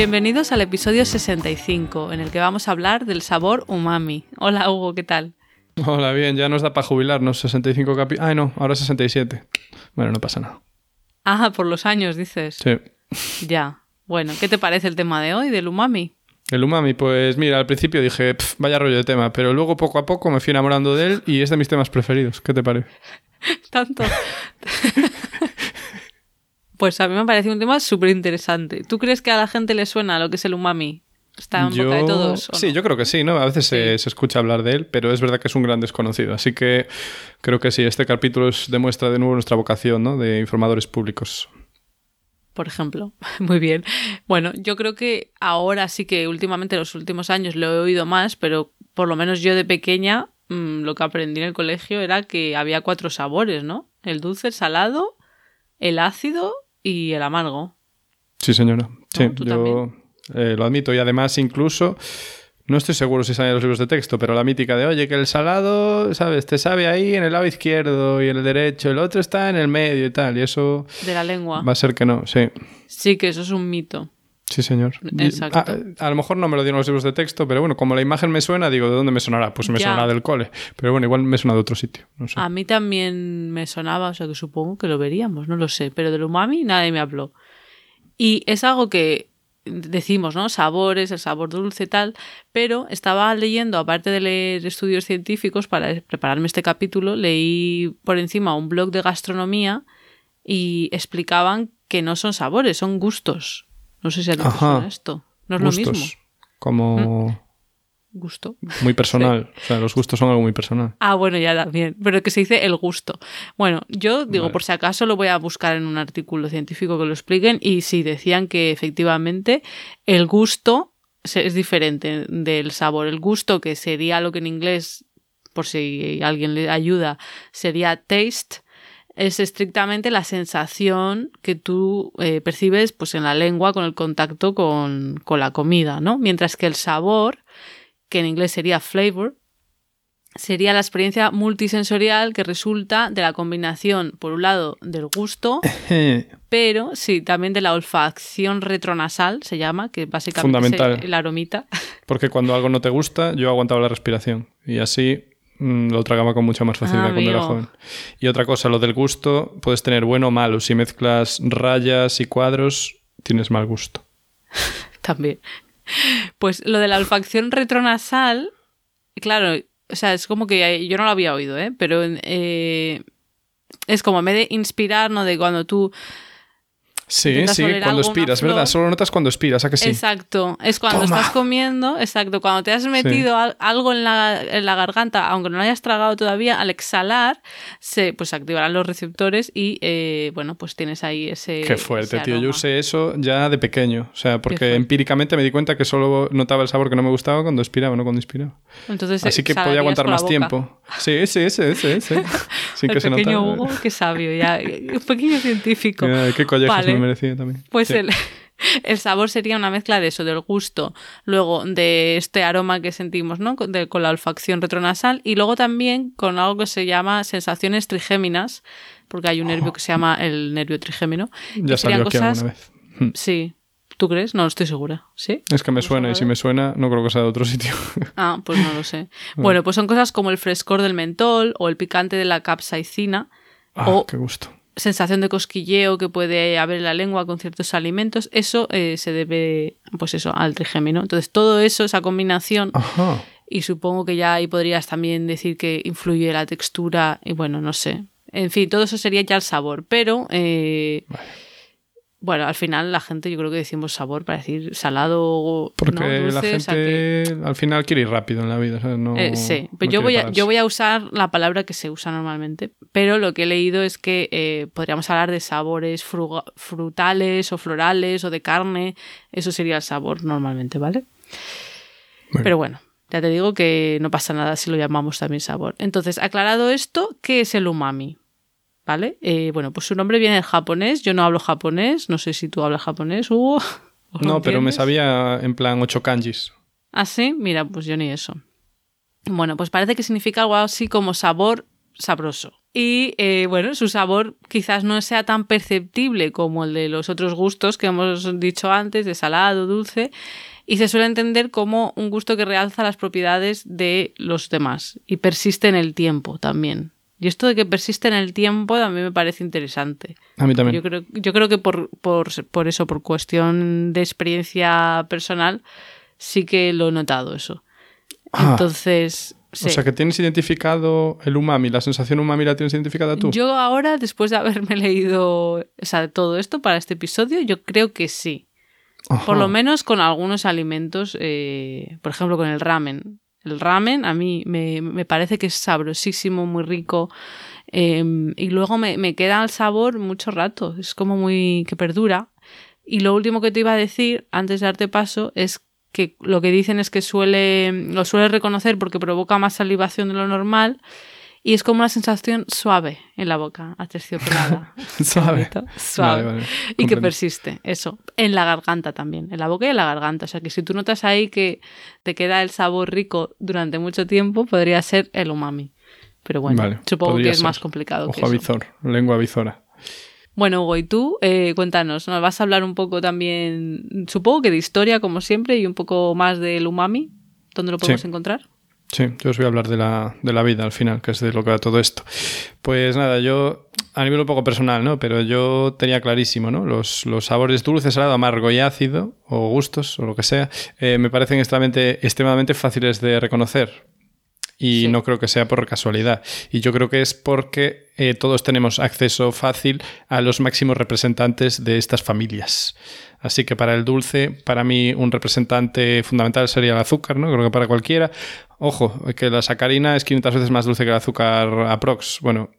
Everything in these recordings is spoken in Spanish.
Bienvenidos al episodio 65, en el que vamos a hablar del sabor umami. Hola Hugo, ¿qué tal? Hola, bien, ya nos da para jubilarnos 65 capítulos. Ay, no, ahora 67. Bueno, no pasa nada. Ah, por los años, dices. Sí. Ya. Bueno, ¿qué te parece el tema de hoy del umami? El umami, pues mira, al principio dije, "Pf, vaya rollo de tema, pero luego poco a poco me fui enamorando de él y es de mis temas preferidos. ¿Qué te parece? Tanto. pues a mí me ha parecido un tema súper interesante. ¿Tú crees que a la gente le suena lo que es el umami? ¿Está en boca de todos? Sí, no? yo creo que sí, ¿no? A veces se, se escucha hablar de él, pero es verdad que es un gran desconocido. Así que creo que sí, este capítulo es- demuestra de nuevo nuestra vocación, ¿no? De informadores públicos. por ejemplo. Muy bien. Bueno, yo creo que ahora sí que últimamente, en los últimos años, lo he oído más, pero por lo menos yo de pequeña mm, lo que aprendí en el colegio era que había cuatro sabores, ¿no? El dulce, el salado, el ácido y el amargo. Sí, señora. Sí, ¿tú yo también? eh, lo admito. Y además, incluso, no estoy seguro si sale en los libros de texto, pero la mítica de, oye, que el salado, ¿sabes? Te sabe ahí en el lado izquierdo y en el derecho, el otro está en el medio y tal. Y eso De la lengua. va a ser que no, sí. Sí, que eso es un mito. Sí, señor. Exacto. ah, a lo mejor no me lo dieron los libros de texto, pero bueno, como la imagen me suena, digo, ¿de dónde me sonará? Pues me Ya. sonará del cole. Pero bueno, igual me suena de otro sitio. No sé. A mí también me sonaba, o sea que supongo que lo veríamos, no lo sé, pero del umami nadie me habló. Y es algo que decimos, ¿no? Sabores, el sabor dulce, tal, pero estaba leyendo, aparte de leer estudios científicos para prepararme este capítulo, leí por encima un blog de gastronomía y explicaban que no son sabores, son gustos. No sé si a ti te Ajá. suena esto. No es Gustos. lo mismo. Como Gusto. muy personal. O sea, los gustos son algo muy personal. Ah, bueno, ya también, pero que se dice el gusto. Bueno, yo digo, Vale. por si acaso lo voy a buscar en un artículo científico que lo expliquen y sí, decían que efectivamente el gusto es diferente del sabor. El gusto, que sería lo que en inglés, por si alguien le ayuda, sería taste, es estrictamente la sensación que tú eh, percibes pues, en la lengua con el contacto con, con la comida, ¿no? Mientras que el sabor, que en inglés sería flavor, sería la experiencia multisensorial que resulta de la combinación, por un lado, del gusto, pero sí, también de la olfacción retronasal, se llama, que básicamente Fundamental. es el aromita. Porque cuando algo no te gusta, yo aguantaba la respiración. Y así lo tragaba con mucha más facilidad Ah, cuando era joven. Y otra cosa, lo del gusto, puedes tener bueno o malo. Si mezclas rayas y cuadros, tienes mal gusto. también. Pues lo de la olfacción retronasal, claro, o sea, es como que yo no lo había oído, ¿eh? Pero eh, es como en vez de inspirar, ¿no? De cuando tú Sí, sí, cuando expiras, ¿verdad? Solo notas cuando expiras, ¿a que sí? Exacto, es cuando Toma. estás comiendo, exacto, cuando te has metido al- algo en la, en la garganta, aunque no lo hayas tragado todavía, al exhalar se pues activarán los receptores y eh, bueno, pues tienes ahí ese Qué fuerte, ese tío. Yo usé eso ya de pequeño. O sea, porque empíricamente me di cuenta que solo notaba el sabor que no me gustaba cuando expiraba, no cuando inspiraba. Entonces, Así que exhalarías podía aguantar más tiempo. Sí, sí, sí, sí, sí. Sin El que se pequeño notara. Hugo, qué sabio, ya, un pequeño científico. Qué collejas Vale. me merecía también. Pues Sí. el, el sabor sería una mezcla de eso, del gusto, luego de este aroma que sentimos, ¿no? Con, de- con la olfacción retronasal y luego también con algo que se llama sensaciones trigéminas, porque hay un nervio que se llama el nervio trigémino. Ya salió aquí cosas- alguna vez. Hmm. Sí. ¿Tú crees? No, estoy segura. ¿Sí? Es que me ¿Hemos suena, y si me suena, no creo que sea de otro sitio. Ah, pues no lo sé. Bueno, pues son cosas como el frescor del mentol o el picante de la capsaicina Ah, o qué gusto. Sensación de cosquilleo que puede haber en la lengua con ciertos alimentos, eso eh, se debe, pues eso, al trigémino. Entonces, todo eso, esa combinación, Ajá. y supongo que ya ahí podrías también decir que influye la textura, y bueno, no sé. En fin, todo eso sería ya el sabor, pero eh, bueno, al final la gente yo creo que decimos sabor para decir salado o Porque ¿no? la o sea que- gente al final quiere ir rápido en la vida. ¿sabes? No, eh, sí, no pero yo quiere voy, a, yo voy a usar la palabra que se usa normalmente, pero lo que he leído es que eh, podríamos hablar de sabores frutales o florales o de carne, eso sería el sabor normalmente, ¿vale? Bueno. Pero bueno, ya te digo que no pasa nada si lo llamamos también sabor. Entonces, aclarado esto, ¿qué es el umami? ¿Vale? Eh, bueno, pues su nombre viene del japonés. Yo no hablo japonés. No sé si tú hablas japonés, Hugo. ¿O lo No, pero me sabía en plan ocho kanjis. ¿Ah, sí? Mira, pues yo ni eso. Bueno, pues parece que significa algo así como sabor sabroso. Y eh, bueno, su sabor quizás no sea tan perceptible como el de los otros gustos que hemos dicho antes, de salado, dulce, y se suele entender como un gusto que realza las propiedades de los demás y persiste en el tiempo también. Y esto de que persiste en el tiempo a mí me parece interesante. A mí también. Yo creo, yo creo que por, por, por eso, por cuestión de experiencia personal, sí que lo he notado eso. Ah, Entonces, sí. O sea, que tienes identificado el umami, la sensación umami la tienes identificada tú. yo ahora, después de haberme leído o sea, todo esto para este episodio, yo creo que sí. Ajá. Por lo menos con algunos alimentos, eh, por ejemplo, con el ramen. El ramen a mí me, me parece que es sabrosísimo, muy rico. eh, y luego me, me queda el sabor mucho rato. Es como muy. que perdura. Y lo último que te iba a decir, antes de darte paso, es que lo que dicen es que suele. lo suele reconocer porque provoca más salivación de lo normal. Y es como una sensación suave en la boca, aterciopelada. Suave. Suave. Vale, vale. Y que persiste, eso. En la garganta también, en la boca y en la garganta. O sea que si tú notas ahí que te queda el sabor rico durante mucho tiempo, podría ser el umami. Pero bueno, Vale, supongo que es ser. más complicado que eso. avizor, lengua avizora. Bueno, Hugo, y tú, eh, cuéntanos, nos vas a hablar un poco también, supongo que de historia, como siempre, y un poco más del umami. ¿Dónde lo podemos Sí. encontrar? Sí, yo os voy a hablar de la, de la vida al final, que es de lo que va todo esto. Pues nada, yo a nivel un poco personal, ¿no? Pero yo tenía clarísimo, ¿no? Los, los sabores dulce, salado, amargo y ácido, o gustos, o lo que sea, eh, me parecen extremadamente, extremadamente fáciles de reconocer. Y Sí. no creo que sea por casualidad. Y yo creo que es porque eh, todos tenemos acceso fácil a los máximos representantes de estas familias. Así que para el dulce, para mí un representante fundamental sería el azúcar, ¿no? Creo que para cualquiera. Ojo, que la sacarina es 500 veces más dulce que el azúcar aprox. Bueno,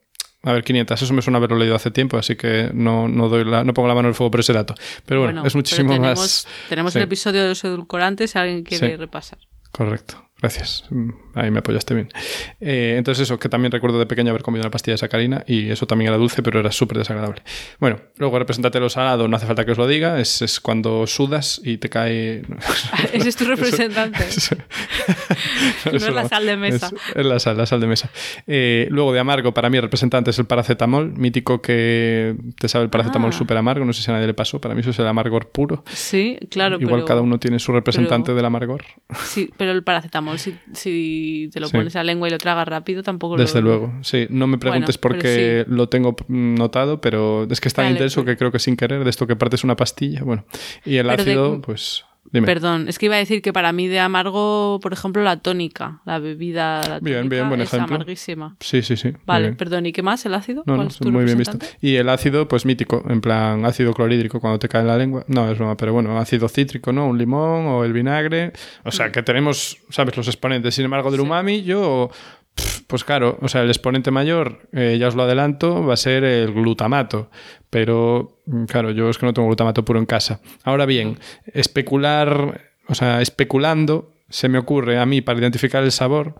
a ver, 500, eso me suena haberlo leído hace tiempo, así que no, no, doy la- no pongo la mano en el fuego por ese dato. Pero bueno, es muchísimo pero tenemos, más... Tenemos sí. el episodio de los edulcorantes si alguien quiere Sí. repasar. Correcto, gracias. Mm, Ahí me apoyaste bien. Eh, entonces eso, que también recuerdo de pequeño haber comido una pastilla de sacarina y eso también era dulce, pero era súper desagradable. Bueno, luego representante lo salado, no hace falta que os lo diga, es, es cuando sudas y te cae... Ese es tu representante. No es Eso la sal de mesa. Es, es la sal, la sal de mesa. Eh, luego de amargo, para mí el representante es el paracetamol, mítico que te sabe el paracetamol Ah. súper amargo, no sé si a nadie le pasó, para mí eso es el amargor puro. Sí, claro, Igual pero, cada uno tiene su representante pero- del amargor. sí, pero el paracetamol, si, si te lo Sí. pones a la lengua y lo tragas rápido, tampoco lo... Desde luego, sí. No me preguntes Bueno, por qué lo tengo notado, pero es que es tan Vale, intenso pero- que creo que sin querer, de esto que partes una pastilla, bueno. Y el Pero de- ácido, pues... Dime. Perdón, es que iba a decir que para mí de amargo, por ejemplo, la tónica, la bebida la Bien, tónica bien, buen es ejemplo. amarguísima. Sí, sí, sí. Vale, perdón, ¿y qué más? ¿El ácido? No, ¿Cuál no, es muy bien visto. Y el ácido, pues mítico, en plan ácido clorhídrico cuando te cae en la lengua. No, es broma, pero bueno, ácido cítrico, ¿no? Un limón o el vinagre. O sea, que tenemos, ¿sabes? Los exponentes. Sin embargo, del Mm. Sí. umami, yo. Pues claro, o sea, el exponente mayor, eh, ya os lo adelanto, va a ser el glutamato. Pero, mm, claro, yo es que no tengo glutamato puro en casa. Ahora bien, especular, o sea, especulando, se me ocurre a mí para identificar el sabor,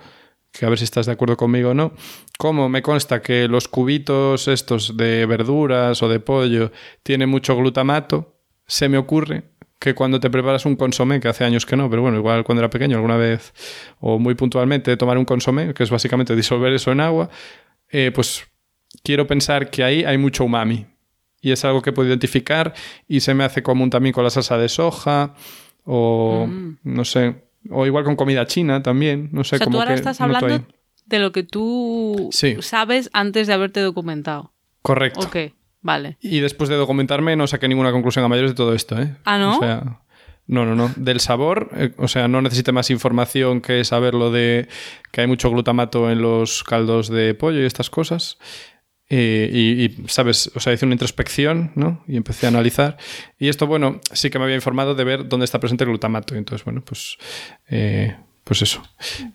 que a ver si estás de acuerdo conmigo o no, como me consta que los cubitos estos de verduras o de pollo tienen mucho glutamato, se me ocurre que cuando te preparas un consomé, que hace años que no, pero bueno, igual cuando era pequeño alguna vez o muy puntualmente tomar un consomé, que es básicamente disolver eso en agua, eh, pues quiero pensar que ahí hay mucho umami. Y es algo que puedo identificar y se me hace común también con la salsa de soja o Mm. no sé, o igual con comida china también, no sé o sea, como tú ahora que estás hablando de lo que tú Sí. sabes antes de haberte documentado. Correcto. Vale. Y después de documentarme no saqué ninguna conclusión a mayores de todo esto, ¿eh? Ah, ¿no? O sea, no, no, no. Del sabor, eh, o sea, no necesité más información que saber lo de que hay mucho glutamato en los caldos de pollo y estas cosas. Eh, y, y, ¿sabes? O sea, hice una introspección, ¿no? Y empecé a analizar. Y esto, bueno, sí que me había informado de ver dónde está presente el glutamato. Y entonces, bueno, pues, eh, pues eso.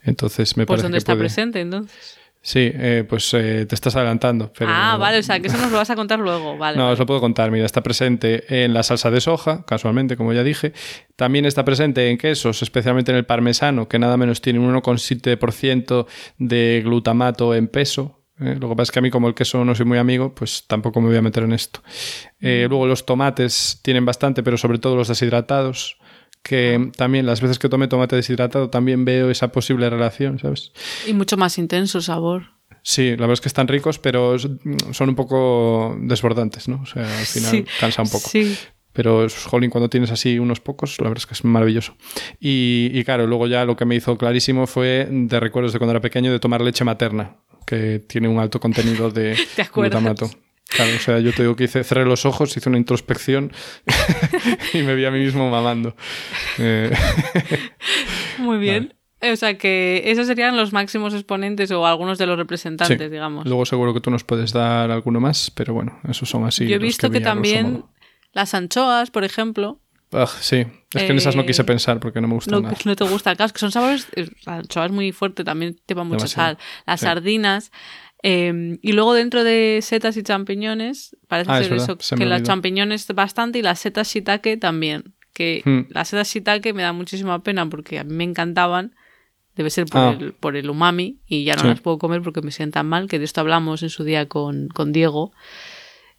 Entonces me Pues parece ¿dónde que está puede- presente entonces? Sí, eh, pues eh, te estás adelantando. Pero... Ah, vale, o sea, que eso nos lo vas a contar luego, vale. No, vale. os lo puedo contar. Mira, está presente en la salsa de soja, casualmente, como ya dije. También está presente en quesos, especialmente en el parmesano, que nada menos tiene un 1,7% de glutamato en peso. Eh, lo que pasa es que a mí, como el queso no soy muy amigo, pues tampoco me voy a meter en esto. Eh, luego los tomates tienen bastante, pero sobre todo los deshidratados que también las veces que tomé tomate deshidratado también veo esa posible relación, ¿sabes? Y mucho más intenso el sabor. Sí, la verdad es que están ricos, pero son un poco desbordantes, ¿no? O sea, al final Sí, cansa un poco. Sí. Pero, jolín, cuando tienes así unos pocos, la verdad es que es maravilloso. Y, y claro, luego ya lo que me hizo clarísimo fue de recuerdos de cuando era pequeño de tomar leche materna, que tiene un alto contenido de ¿Te glutamato. Claro, o sea, yo te digo que hice, cerré los ojos, hice una introspección y me vi a mí mismo mamando. Eh, Muy bien. Eh, O sea que esos serían los máximos exponentes o algunos de los representantes, Sí. digamos. Luego seguro que tú nos puedes dar alguno más, pero bueno, esos son así. Yo he visto que, grosso también las anchoas, por ejemplo, Ah, sí, es que en esas no quise Eh, pensar porque no me gustan no, nada. no te gusta. Claro, es que son sabores. eh, La anchoa es muy fuerte, también lleva mucha Demasiado. sal. Las Sí. sardinas. Eh, y luego dentro de setas y champiñones, parece Ah, ser eso, se que olvidó. champiñones bastante y las setas shiitake también. Que Hmm. las setas shiitake me da muchísima pena porque a mí me encantaban. Debe ser por, Ah. el, por el umami y ya no Sí. las puedo comer porque me sientan mal, que de esto hablamos en su día con, con Diego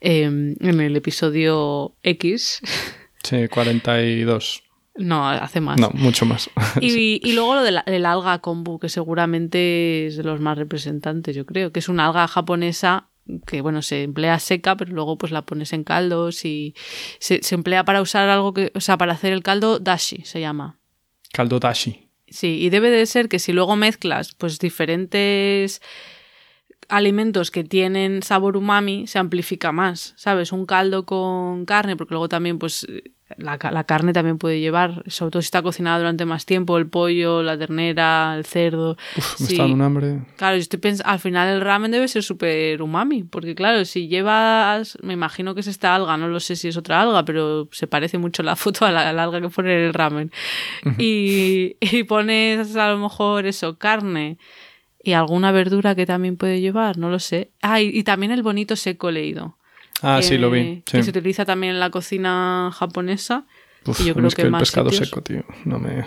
eh, en el episodio X. Sí, 42. No, hace más. No, mucho más. Y, y luego lo de del alga kombu, que seguramente es de los más representantes, yo creo, que es una alga japonesa que, bueno, se emplea seca, pero luego pues la pones en caldos y se, se emplea para usar algo que, o sea, para hacer el caldo dashi, se llama. Caldo dashi. Sí, y debe de ser que si luego mezclas pues diferentes alimentos que tienen sabor umami, se amplifica más, ¿sabes? Un caldo con carne, porque luego también pues la, la carne también puede llevar, sobre todo si está cocinada durante más tiempo, el pollo, la ternera, el cerdo. Uf, me está dando un hambre. Claro, yo estoy pens- al final el ramen debe ser súper umami, porque claro, si llevas, me imagino que es esta alga, no lo sé si es otra alga, pero se parece mucho la foto a la, a la alga que pone en el ramen. y, y pones a lo mejor eso, carne y alguna verdura que también puede llevar, no lo sé. Ah, y, y también el bonito seco leído. Ah, que- sí, lo vi. Que se utiliza también en la cocina japonesa. Uf, y yo creo es que, el más pescado sitios- seco, tío, no me...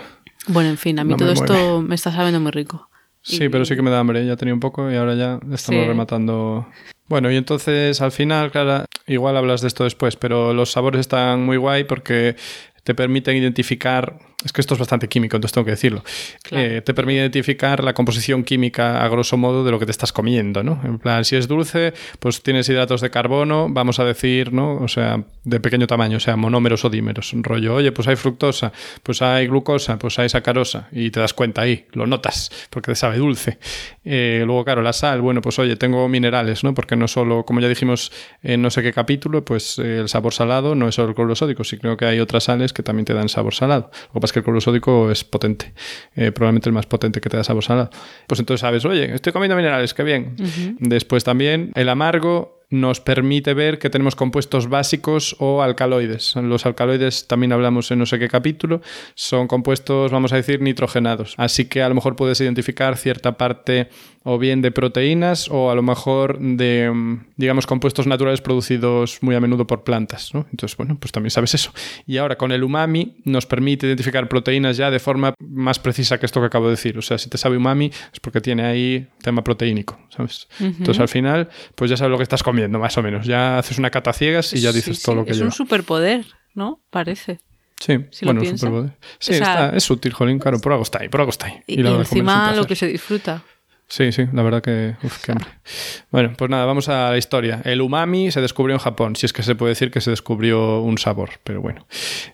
Bueno, en fin, a mí No me todo esto me está sabiendo muy rico. Sí, Y- pero sí que me da hambre. Ya tenía un poco y ahora ya estamos Sí. rematando. Bueno, y entonces al final, Clara, igual hablas de esto después, pero los sabores están muy guay porque te permiten identificar. Es que esto es bastante químico, entonces tengo que decirlo. Claro. Eh, te permite identificar la composición química a grosso modo de lo que te estás comiendo, ¿no? En plan, si es dulce, pues tienes hidratos de carbono, vamos a decir, ¿no? O sea, de pequeño tamaño, o sea, monómeros o dímeros. Un rollo, oye, pues hay fructosa, pues hay glucosa, pues hay sacarosa, y te das cuenta ahí, lo notas, porque te sabe dulce. Eh, luego, claro, la sal, bueno, pues oye, tengo minerales, ¿no? Porque no solo, como ya dijimos en no sé qué capítulo, pues eh, el sabor salado no es solo el cloruro sódico, sí creo que hay otras sales que también te dan sabor salado. Lo que pasa es que el cloruro sódico es potente, eh, probablemente el más potente que te da sabor salado. Pues entonces sabes, oye, estoy comiendo minerales, qué bien. Después también el amargo nos permite ver que tenemos compuestos básicos o alcaloides. Los alcaloides también hablamos en no sé qué capítulo, son compuestos, vamos a decir, nitrogenados. Así que a lo mejor puedes identificar cierta parte o bien de proteínas o a lo mejor de, mm, digamos, compuestos naturales producidos muy a menudo por plantas. ¿no? Entonces, bueno, pues también sabes eso. Y ahora con el umami nos permite identificar proteínas ya de forma más precisa que esto que acabo de decir. O sea, si te sabe umami es porque tiene ahí tema proteínico, ¿sabes? Entonces al final, pues ya sabes lo que estás comiendo, más o menos. Ya haces una cata ciegas y ya dices sí, todo lo que Es lleva. un superpoder, ¿no? Parece. Sí, si bueno, superpoder. Sí, O sea- está, es útil, jolín, claro, por algo está ahí, por algo está ahí. Y, y encima lo que se disfruta. Sí, sí, la verdad que. Uf, qué hambre. Bueno, pues nada, vamos a la historia. El umami se descubrió en Japón, si es que se puede decir que se descubrió un sabor, pero bueno.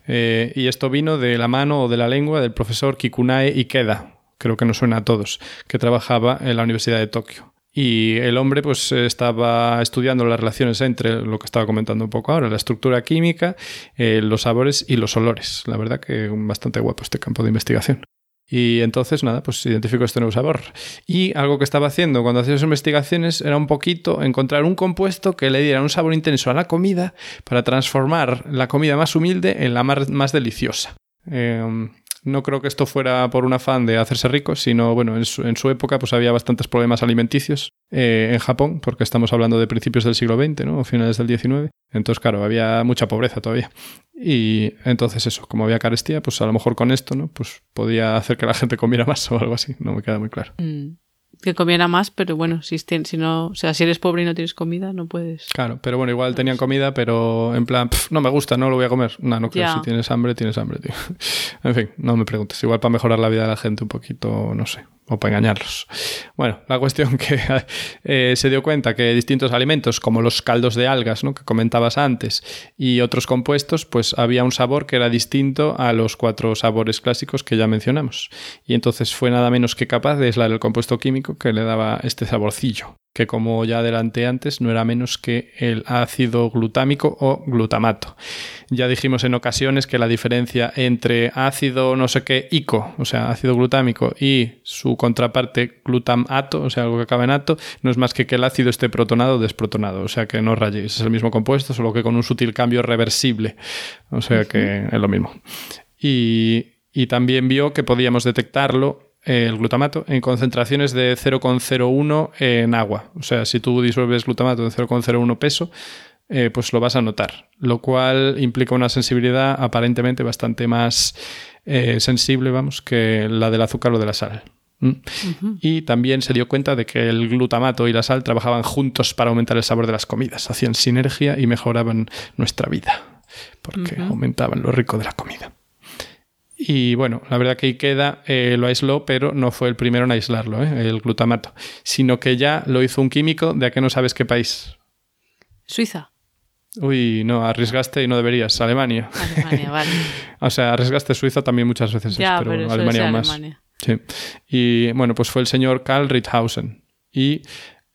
Eh, y esto vino de la mano o de la lengua del profesor Kikunae Ikeda, creo que nos suena a todos, que trabajaba en la Universidad de Tokio. Y el hombre pues estaba estudiando las relaciones entre lo que estaba comentando un poco ahora, la estructura química, eh, los sabores y los olores. La verdad que bastante guapo este campo de investigación. Y entonces, nada, pues identificó este nuevo sabor. Y algo que estaba haciendo cuando hacía sus investigaciones era un poquito encontrar un compuesto que le diera un sabor intenso a la comida para transformar la comida más humilde en la más, más deliciosa. Eh, no creo que esto fuera por un afán de hacerse rico, sino, bueno, en su, en su época pues había bastantes problemas alimenticios eh, en Japón, porque estamos hablando de principios del siglo XX, ¿no? Finales del XIX. Entonces, claro, había mucha pobreza todavía. Y entonces eso, como había carestía, pues a lo mejor con esto, ¿no? Pues podía hacer que la gente comiera más o algo así, no me queda muy claro. Mm, que comiera más, pero bueno, si, si no, o sea, si eres pobre y no tienes comida, no puedes. Claro, pero bueno, igual tenían comida, pero en plan, "Pf, no me gusta, no lo voy a comer. No, no creo, si tienes hambre, tienes hambre, tío. En fin, no me preguntes. Igual para mejorar la vida de la gente un poquito, no sé, o para engañarlos. Bueno, la cuestión que eh, se dio cuenta que distintos alimentos, como los caldos de algas, ¿no? que comentabas antes, y otros compuestos, pues había un sabor que era distinto a los cuatro sabores clásicos que ya mencionamos. Y entonces fue nada menos que capaz de aislar el compuesto químico que le daba este saborcillo, que como ya adelanté antes, no era menos que el ácido glutámico o glutamato. Ya dijimos en ocasiones que la diferencia entre ácido no sé qué ico, o sea, ácido glutámico, y su contraparte glutamato, o sea, algo que acaba en ato, no es más que que el ácido esté protonado o desprotonado, o sea, que no rayéis, es el mismo compuesto, solo que con un sutil cambio reversible, o sea, que es lo mismo. Y, y también vio que podíamos detectarlo el glutamato en concentraciones de 0,01 en agua. O sea, si tú disuelves glutamato en 0,01 peso, eh, pues lo vas a notar, lo cual implica una sensibilidad aparentemente bastante más eh, sensible, vamos, que la del azúcar o de la sal. ¿Mm? Y también se dio cuenta de que el glutamato y la sal trabajaban juntos para aumentar el sabor de las comidas, hacían sinergia y mejoraban nuestra vida, porque aumentaban lo rico de la comida. Y bueno, la verdad que Ikeda eh, lo aisló, pero no fue el primero en aislarlo, ¿eh? el glutamato, sino que ya lo hizo un químico de a que no sabes qué país. Suiza. Uy, no, arriesgaste y no deberías. Alemania. Alemania, vale. O sea, arriesgaste Suiza también muchas veces, es, ya, pero, Alemania aún más. Alemania. Sí. Y bueno, pues fue el señor Karl Ritthausen. Y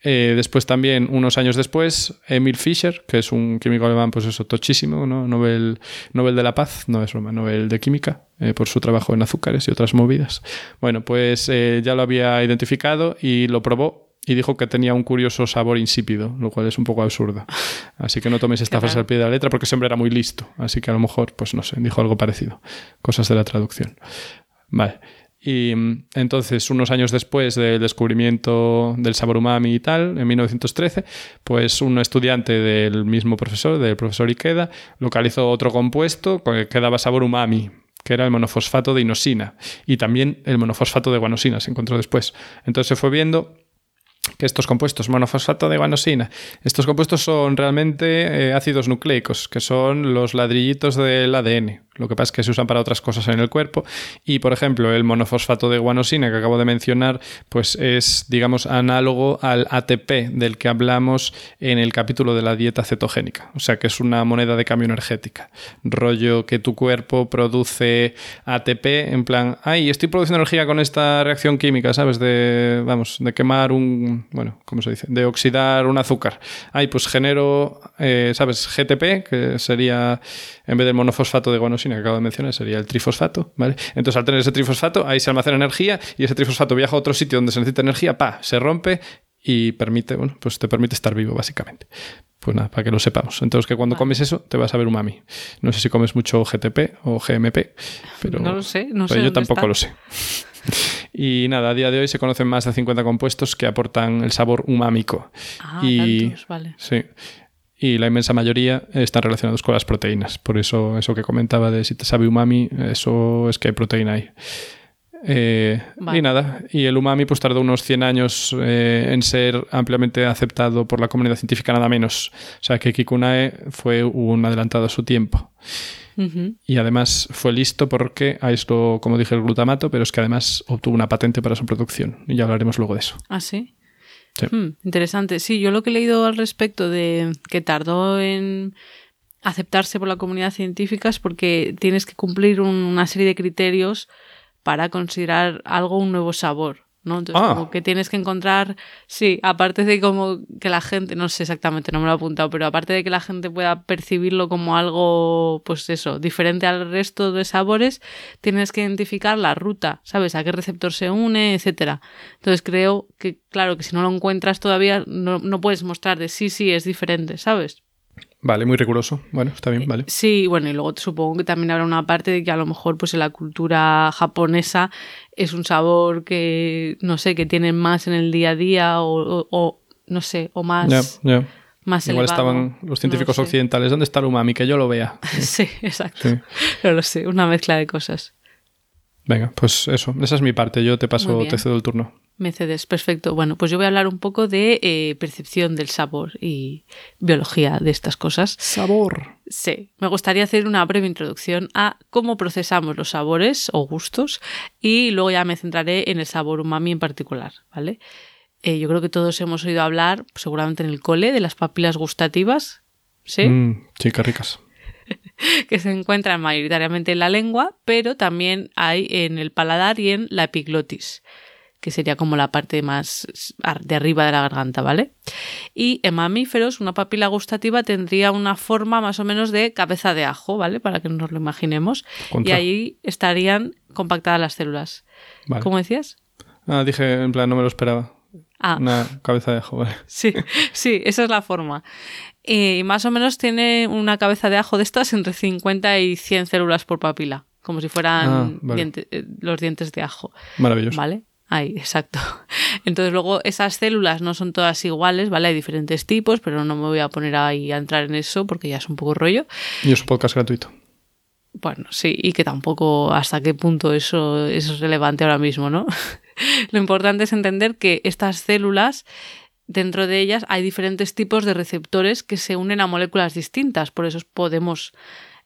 eh, después también, unos años después, Emil Fischer, que es un químico alemán, pues eso, tochísimo, ¿no? Nobel, Nobel de la Paz, no es broma, Nobel de Química, eh, por su trabajo en azúcares y otras movidas. Bueno, pues eh, ya lo había identificado y lo probó y dijo que tenía un curioso sabor insípido, lo cual es un poco absurdo. Así que no tomes esta frase al pie de la letra porque hombre era muy listo. Así que a lo mejor, pues no sé, dijo algo parecido. Cosas de la traducción. Vale. Y mm, entonces, unos años después del descubrimiento del sabor umami y tal, en 1913, pues un estudiante del mismo profesor, del profesor Ikeda, localizó otro compuesto que daba sabor umami, que era el monofosfato de inosina. Y también el monofosfato de guanosina se encontró después. Entonces se fue viendo que estos compuestos, monofosfato de guanosina, estos compuestos son realmente eh, ácidos nucleicos, que son los ladrillitos del ADN. Lo que pasa es que se usan para otras cosas en el cuerpo. Y, por ejemplo, el monofosfato de guanosina que acabo de mencionar, pues es, digamos, análogo al ATP del que hablamos en el capítulo de la dieta cetogénica. O sea, que es una moneda de cambio energética. Rollo que tu cuerpo produce ATP en plan, ay, estoy produciendo energía con esta reacción química, ¿sabes? De, vamos, de quemar un, bueno, ¿cómo se dice? De oxidar un azúcar. Ay, pues genero, eh, ¿sabes? GTP, que sería, en vez del monofosfato de guanosina que acabo de mencionar, sería el trifosfato, ¿vale? Entonces, al tener ese trifosfato, ahí se almacena energía y ese trifosfato viaja a otro sitio donde se necesita energía, pa, se rompe y permite, bueno, pues te permite estar vivo, básicamente. Pues nada, para que lo sepamos. Entonces, que cuando Vale. comes eso, te vas a ver umami. No sé si comes mucho GTP o GMP, pero No lo sé, no pero sé. yo tampoco está. lo sé. Y nada, a día de hoy se conocen más de 50 compuestos que aportan el sabor umámico. Ah, Y- tantos, vale. Sí. Y la inmensa mayoría están relacionados con las proteínas. Por eso, eso que comentaba de si te sabe umami, eso es que hay proteína ahí. Eh, Vale. Y nada, y el umami pues tardó unos 100 años eh, en ser ampliamente aceptado por la comunidad científica, nada menos. O sea que Kikunae fue un adelantado a su tiempo. Y además fue listo porque aisló, como dije, el glutamato, pero es que además obtuvo una patente para su producción. Y ya hablaremos luego de eso. Ah, sí. Hmm, interesante. Sí, yo lo que he leído al respecto de que tardó en aceptarse por la comunidad científica es porque tienes que cumplir un- una serie de criterios para considerar algo un nuevo sabor. ¿No? Entonces, Ah. como que tienes que encontrar, sí, aparte de como que la gente, no sé exactamente, no me lo he apuntado, pero aparte de que la gente pueda percibirlo como algo, pues eso, diferente al resto de sabores, tienes que identificar la ruta, ¿sabes? A qué receptor se une, etcétera. Entonces creo que, claro, que si no lo encuentras todavía, no, no puedes mostrar de sí, sí, es diferente, ¿sabes? Vale, muy riguroso. Bueno, está bien, vale. Sí, bueno, y luego supongo que también habrá una parte de que a lo mejor pues en la cultura japonesa es un sabor que, no sé, que tienen más en el día a día o, o- o, no sé, o más, Ya, ya. más Igual elevado. estaban los científicos No lo sé. occidentales. ¿Dónde está el umami? Que yo lo vea. Sí, exacto. Sí. No lo sé, una mezcla de cosas. Venga, pues eso. Esa es mi parte. Yo te paso, te cedo el turno. Me cedes, perfecto. Bueno, pues yo voy a hablar un poco de eh, percepción del sabor y biología de estas cosas. Sabor. Sí, me gustaría hacer una breve introducción a cómo procesamos los sabores o gustos y luego ya me centraré en el sabor umami en particular, ¿vale? Eh, yo creo que todos hemos oído hablar, seguramente en el cole, de las papilas gustativas, ¿sí? Mm, sí, qué ricas. que se encuentran mayoritariamente en la lengua, pero también hay en el paladar y en la epiglotis, que sería como la parte más de arriba de la garganta, ¿vale? Y en mamíferos, una papila gustativa tendría una forma más o menos de cabeza de ajo, ¿vale? Para que nos lo imaginemos. Contra. Y ahí estarían compactadas las células. Vale. ¿Cómo decías? Ah, dije, en plan, no me lo esperaba. Ah, Una cabeza de ajo, vale. Sí, sí, esa es la forma. Y más o menos tiene una cabeza de ajo de estas entre 50 y 100 células por papila, como si fueran Ah, vale. diente- eh, los dientes de ajo. Maravilloso. ¿Vale? Ahí, exacto. Entonces luego esas células no son todas iguales, ¿vale? Hay diferentes tipos, pero no me voy a poner ahí a entrar en eso porque ya es un poco rollo. Y es un podcast gratuito. Bueno, sí, y que tampoco hasta qué punto eso, eso es relevante ahora mismo, ¿no? Lo importante es entender que estas células, dentro de ellas hay diferentes tipos de receptores que se unen a moléculas distintas, por eso podemos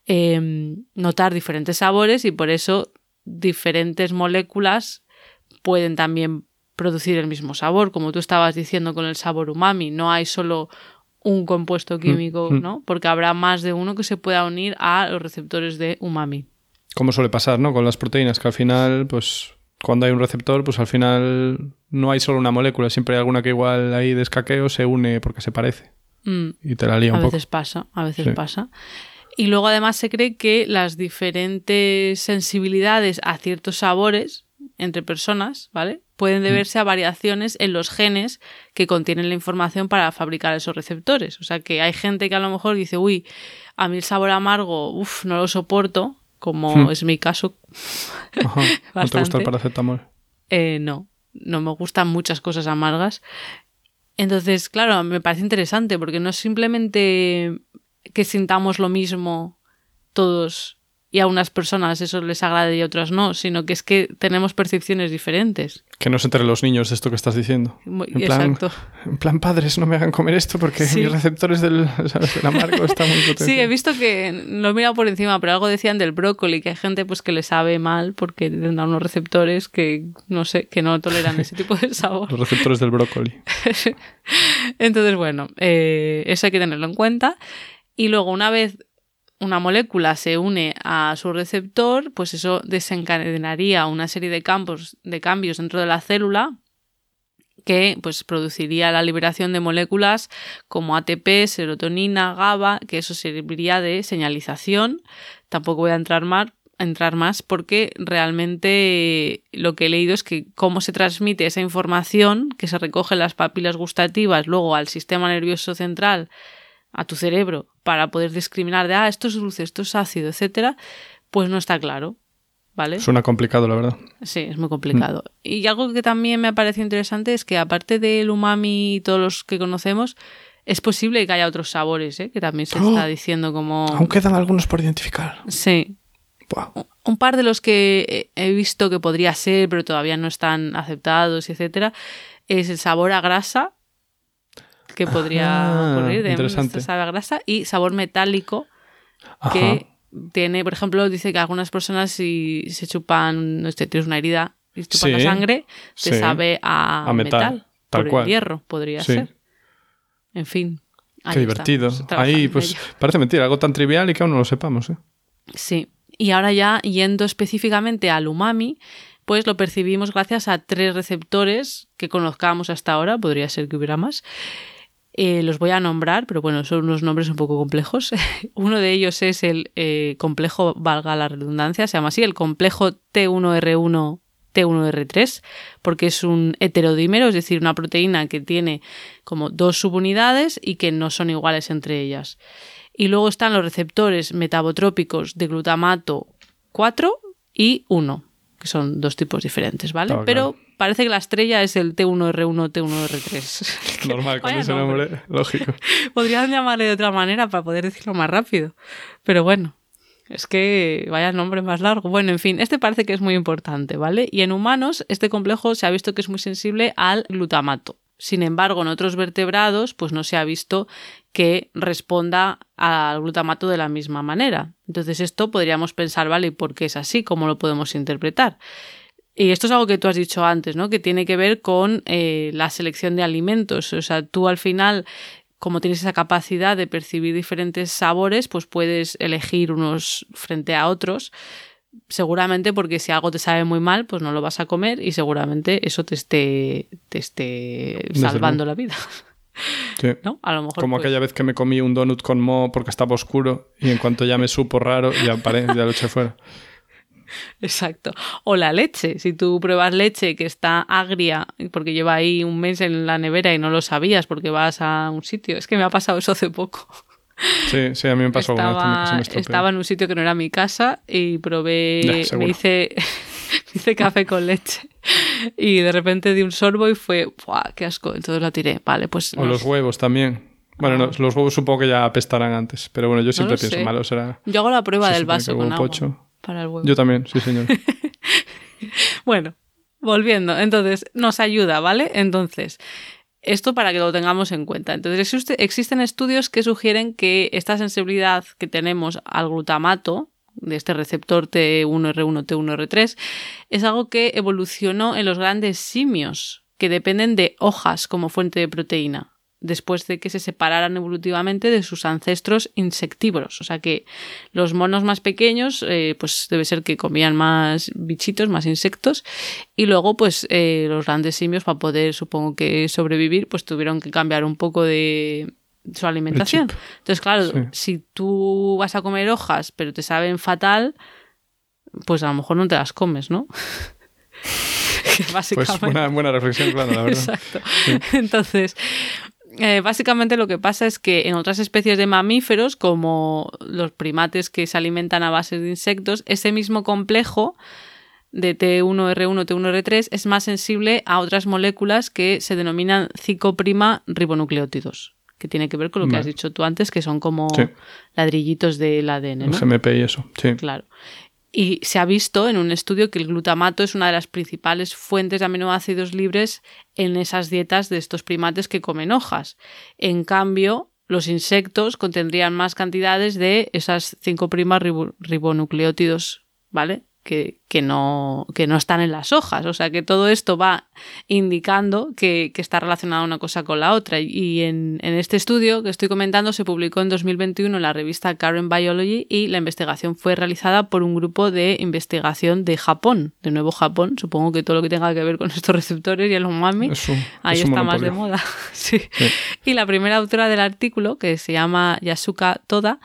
eh, notar diferentes sabores y por eso diferentes moléculas pueden también producir el mismo sabor, como tú estabas diciendo con el sabor umami, no hay solo un compuesto químico, mm. ¿no? Porque habrá más de uno que se pueda unir a los receptores de umami. Como suele pasar, ¿no? Con las proteínas, que al final, pues, cuando hay un receptor, pues al final no hay solo una molécula, siempre hay alguna que igual ahí de escaqueo se une porque se parece. Mm, Y te la lía a un poco. veces pasa, a veces Sí. pasa. Y luego además se cree que las diferentes sensibilidades a ciertos sabores entre personas, ¿vale? Pueden deberse a variaciones en los genes que contienen la información para fabricar esos receptores. O sea que hay gente que a lo mejor dice, uy, a mí el sabor amargo, uff, no lo soporto, como Hmm. es mi caso. Ajá. No te gusta el paracetamol. Eh, no, no me gustan muchas cosas amargas. Entonces, claro, me parece interesante porque no es simplemente que sintamos lo mismo todos y a unas personas eso les agrade y a otras no, sino que es que tenemos percepciones diferentes. Que no se enteren los niños de esto que estás diciendo. Muy- En plan, Exacto. En plan, padres, no me hagan comer esto porque Sí. mis receptores del, ¿sabes? del amargo están muy potentes. Sí, he visto que lo he mirado por encima, pero algo decían del brócoli, que hay gente pues que le sabe mal porque tendrán unos receptores que no sé, que no toleran ese tipo de sabor. Los receptores del brócoli. Entonces, bueno, eh, eso hay que tenerlo en cuenta. Y luego, una vez una molécula se une a su receptor, pues eso desencadenaría una serie de campos, de cambios dentro de la célula que pues produciría la liberación de moléculas como ATP, serotonina, GABA, que eso serviría de señalización. Tampoco voy a entrar más, entrar más porque realmente lo que he leído es que cómo se transmite esa información que se recoge en las papilas gustativas luego al sistema nervioso central, a tu cerebro, para poder discriminar de, ah, esto es dulce, esto es ácido, etcétera, pues no está claro. ¿Vale? Suena complicado, la verdad. Sí, es muy complicado. Y algo que también me parece interesante es que aparte del umami y todos los que conocemos, es posible que haya otros sabores, ¿eh? que también se ¡Oh! está diciendo como... Aún quedan algunos por identificar. Sí. Buah. Un par de los que he visto que podría ser, pero todavía no están aceptados, etcétera, es el sabor a grasa, que podría Ah, ocurrir, de a grasa, y sabor metálico, Ajá. que tiene, por ejemplo, dice que algunas personas si se chupan, no sé, tienes una herida y chupan la sangre, te sí. sabe a, A metal, metal, tal por cual. el hierro, podría Sí. ser. En fin. Qué divertido. Ahí, pues, parece mentira, algo tan trivial y que aún no lo sepamos, ¿eh? Sí. Y ahora ya yendo específicamente al umami, pues lo percibimos gracias a tres receptores que conozcamos hasta ahora, podría ser que hubiera más. Eh, los voy a nombrar, pero bueno, son unos nombres un poco complejos. Uno de ellos es el eh, complejo, valga la redundancia, se llama así, el complejo T1R1 T1R3, porque es un heterodímero, es decir, una proteína que tiene como dos subunidades y que no son iguales entre ellas. Y luego están los receptores metabotrópicos de glutamato 4 y 1, que son dos tipos diferentes, ¿vale? Claro, Pero claro. Parece que la estrella es el T1R1, T1R3. Normal, con ese nombre, lógico. Podrían llamarle de otra manera para poder decirlo más rápido. Pero bueno, es que vaya nombre más largo. Bueno, en fin, este parece que es muy importante, ¿vale? Y en humanos, este complejo se ha visto que es muy sensible al glutamato. Sin embargo, en otros vertebrados, pues no se ha visto que responda al glutamato de la misma manera. Entonces, esto podríamos pensar, ¿vale? ¿Y por qué es así? ¿Cómo lo podemos interpretar? Y esto es algo que tú has dicho antes, ¿no? Que tiene que ver con eh, la selección de alimentos. O sea, tú al final, como tienes esa capacidad de percibir diferentes sabores, pues puedes elegir unos frente a otros. Seguramente porque si algo te sabe muy mal, pues no lo vas a comer y seguramente eso te esté, te esté salvando la vida. Sí. ¿No? A lo mejor. Como pues, aquella vez que me comí un donut con mo porque estaba oscuro y en cuanto ya me supo raro, ya, paré, ya lo eché fuera. Exacto. O la leche. Si tú pruebas leche que está agria porque lleva ahí un mes en la nevera y no lo sabías porque vas a un sitio. Es que me ha pasado eso hace poco. Sí, sí, a mí me pasó alguna vez Estaba, estaba en un sitio que no era mi casa y probé, Ya, me hice, me hice café con leche y de repente di un sorbo y fue, ¡buah, qué asco! Entonces la tiré. Vale, pues... O no los sé. huevos también. Bueno, no, los huevos supongo que ya apestarán antes, pero bueno, yo siempre pienso malo será. Yo hago la prueba del vaso con agua pocho. Para el huevo. Yo también, sí, señor. Bueno, volviendo, entonces nos ayuda, ¿vale? Entonces, esto para que lo tengamos en cuenta. Entonces, existe- existen estudios que sugieren que esta sensibilidad que tenemos al glutamato de este receptor T1R1, T1R3, es algo que evolucionó en los grandes simios, que dependen de hojas como fuente de proteína, después de que se separaran evolutivamente de sus ancestros insectívoros. O sea que los monos más pequeños, eh, pues debe ser que comían más bichitos, más insectos, y luego, pues, eh, los grandes simios, para poder, supongo que sobrevivir, pues tuvieron que cambiar un poco de su alimentación. Entonces, claro, Sí. si tú vas a comer hojas, pero te saben fatal, pues a lo mejor no te las comes, ¿no? Que Pues buena, buena reflexión, claro, la verdad. Exacto. Entonces, eh, básicamente lo que pasa es que en otras especies de mamíferos, como los primates que se alimentan a base de insectos, ese mismo complejo de T1R1, T1R3 es más sensible a otras moléculas que se denominan cicoprima ribonucleótidos, que tiene que ver con lo que Vale. has dicho tú antes, que son como Sí. ladrillitos del ADN. El ¿no? GMP y eso, sí. Claro. Y se ha visto en un estudio que el glutamato es una de las principales fuentes de aminoácidos libres en esas dietas de estos primates que comen hojas. En cambio, los insectos contendrían más cantidades de esas 5' ribo- ribonucleótidos, ¿vale? Que, que no, que no están en las hojas. O sea que todo esto va indicando que, que está relacionada una cosa con la otra. Y en, en este estudio que estoy comentando se publicó en 2021 en la revista Current Biology y la investigación fue realizada por un grupo de investigación de Japón. De nuevo Japón, supongo que todo lo que tenga que ver con estos receptores y el umami. Es un- Ahí es está más de moda. sí. Sí. Y la primera autora del artículo, que se llama Yasuka Toda,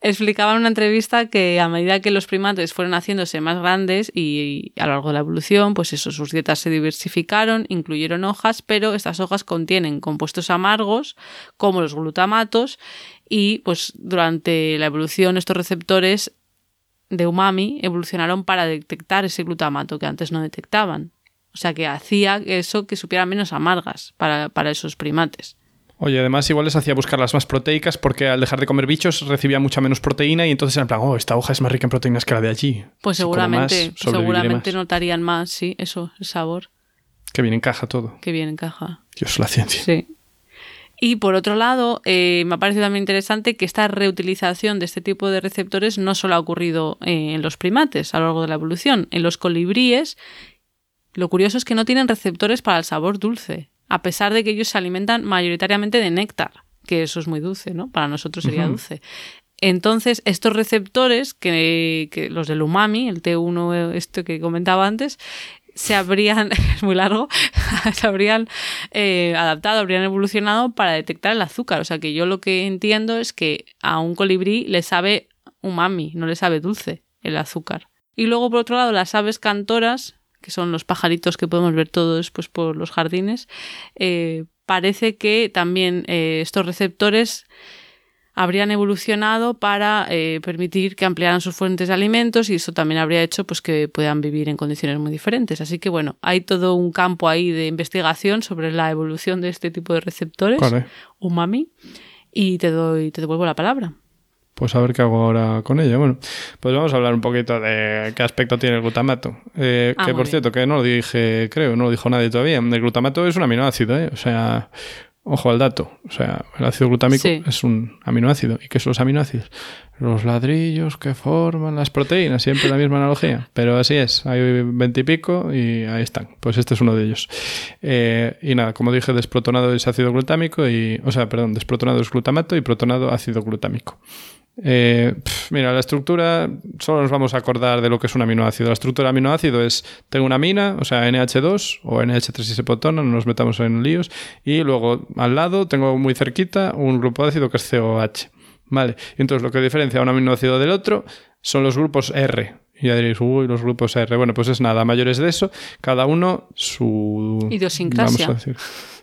explicaba en una entrevista que a medida que los primates fueron haciéndose más grandes y, a lo largo de la evolución, pues eso, sus dietas se diversificaron, incluyeron hojas, pero estas hojas contienen compuestos amargos como los glutamatos y pues durante la evolución estos receptores de umami evolucionaron para detectar ese glutamato que antes no detectaban. O sea que hacía eso que supieran menos amargas para, para esos primates. Oye, además igual les hacía buscar las más proteicas porque al dejar de comer bichos recibía mucha menos proteína y entonces en plan, oh, esta hoja es más rica en proteínas que la de allí. Pues Si como más, seguramente, seguramente más. notarían más, sí, eso, el sabor, Que bien encaja todo. que bien encaja. Dios, la ciencia. Sí. Y por otro lado, eh, me ha parecido también interesante que esta reutilización de este tipo de receptores no solo ha ocurrido eh, en los primates a lo largo de la evolución. En los colibríes, lo curioso es que no tienen receptores para el sabor dulce, a pesar de que ellos se alimentan mayoritariamente de néctar, que eso es muy dulce, ¿no? Para nosotros sería dulce. Entonces, estos receptores, que, que los del umami, el T1 este que comentaba antes, se habrían, es muy largo, se habrían eh, adaptado, habrían evolucionado para detectar el azúcar. O sea que yo lo que entiendo es que a un colibrí le sabe umami, no le sabe dulce el azúcar. Y luego, por otro lado, las aves cantoras, que son los pajaritos que podemos ver todos pues, por los jardines, eh, parece que también eh, estos receptores habrían evolucionado para eh, permitir que ampliaran sus fuentes de alimentos y eso también habría hecho pues, que puedan vivir en condiciones muy diferentes. Así que bueno, hay todo un campo ahí de investigación sobre la evolución de este tipo de receptores, Vale. umami, y te doy, te devuelvo la palabra. Pues a ver qué hago ahora con ella. Bueno, pues vamos a hablar un poquito de qué aspecto tiene el glutamato. Eh, Ah, que por bien. cierto, que no lo dije, creo, no lo dijo nadie todavía. El glutamato es un aminoácido, ¿eh? O sea, ojo al dato. O sea, el ácido glutámico Sí. es un aminoácido. ¿Y qué son los aminoácidos? Los ladrillos que forman las proteínas, siempre la misma analogía. Pero así es, hay veintipico y, ahí están. Pues este es uno de ellos. Eh, y nada, como dije, desprotonado es ácido glutámico y, o sea, perdón, desprotonado es glutamato y protonado ácido glutámico. Eh, mira, la estructura, solo nos vamos a acordar de lo que es un aminoácido. La estructura del aminoácido es, tengo una amina, o sea, NH2 o NH3 si se protona, no nos metamos en líos, y luego al lado tengo muy cerquita un grupo de ácido que es COH. Vale, y entonces lo que diferencia un aminoácido del otro son los grupos R. Y ya diréis, uy, los grupos R. Bueno, pues es nada, mayores de eso, cada uno su... Idiosincrasia. Vamos a decir.